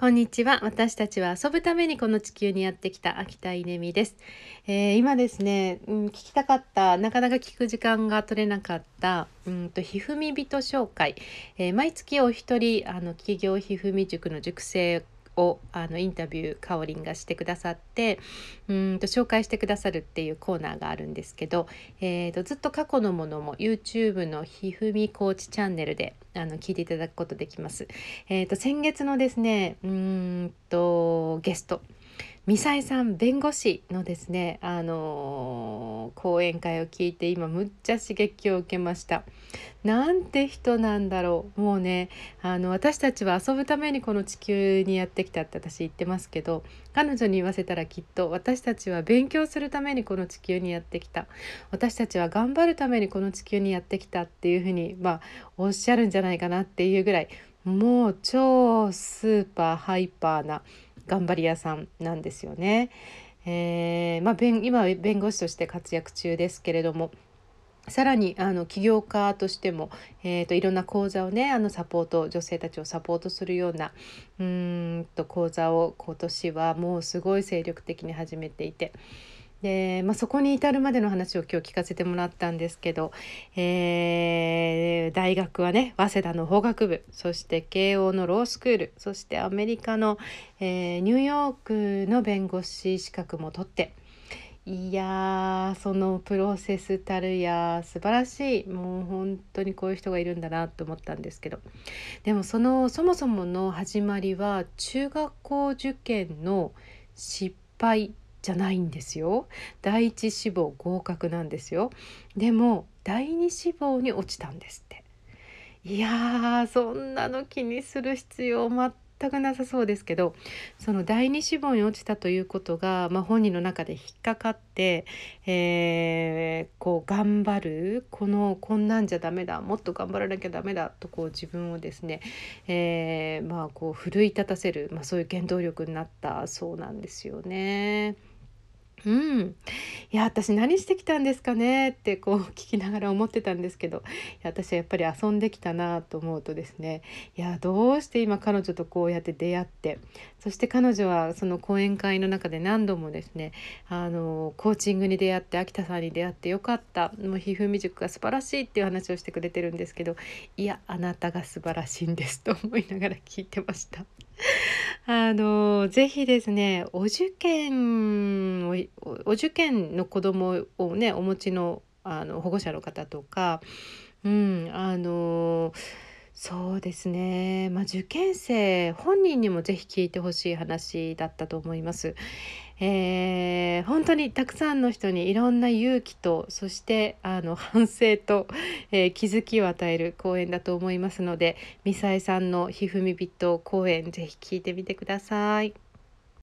こんにちは。私たちは遊ぶためにこの地球にやってきた秋田稲美です。えー、今ですね、うん、聞きたかった、なかなか聞く時間が取れなかった、うんと、ひふみ人紹介。えー、毎月お一人、あの、企業ひふみ塾の塾生をあのインタビューかおりんがしてくださってうんと紹介してくださるっていうコーナーがあるんですけど、えーと、ずっと過去のものも YouTube のひふみコーチチャンネルであの聞いていただくことできます。えーと、先月のですねうんとゲストミサイさん弁護士のですねあのー、講演会を聞いて今むっちゃ刺激を受けました。なんて人なんだろう。もうねあの私たちは遊ぶためにこの地球にやってきたって私言ってますけど彼女に言わせたらきっと私たちは勉強するためにこの地球にやってきた。私たちは頑張るためにこの地球にやってきたっていうふうにまあおっしゃるんじゃないかなっていうぐらいもう超スーパーハイパーな頑張り屋さんなんですよね。えーまあ、今弁護士として活躍中ですけれどもさらにあの起業家としても、えーと、いろんな講座をねあのサポート女性たちをサポートするようなうんと講座を今年はもうすごい精力的に始めていて。で、まあ、そこに至るまでの話を今日聞かせてもらったんですけど、えー、大学はね早稲田の法学部そして慶応のロースクールそしてアメリカの、えー、ニューヨークの弁護士資格も取っていやそのプロセスたるや素晴らしいもう本当にこういう人がいるんだなと思ったんですけどでもそのそもそもの始まりは中学校受験の失敗じゃないんですよ。第一志望合格なんですよ。でも第二志望に落ちたんですって。いやーそんなの気にする必要全くなさそうですけどその第二志望に落ちたということが、まあ、本人の中で引っかかって、えー、こう頑張るこのこんなんじゃダメだもっと頑張らなきゃダメだとこう自分をですね、えー、まあこう奮い立たせる、まあ、そういう原動力になったそうなんですよね。うん、いや私何してきたんですかねってこう聞きながら思ってたんですけどいや私はやっぱり遊んできたなと思うとですねいやどうして今彼女とこうやって出会ってそして彼女はその講演会の中で何度もですねあのコーチングに出会って秋田さんに出会ってよかったもうひふみ塾が素晴らしいっていう話をしてくれてるんですけどいやあなたが素晴らしいんですと思いながら聞いてました。あのぜひですねお受験おお受験の子供をねお持ちのあの保護者の方とか、うん、あのそうですね、まあ、受験生本人にもぜひ聞いてほしい話だったと思います。えー、本当にたくさんの人にいろんな勇気とそしてあの反省と、えー、気づきを与える講演だと思いますのでミサエさんの「ひふみびと」講演ぜひ聞いてみてください。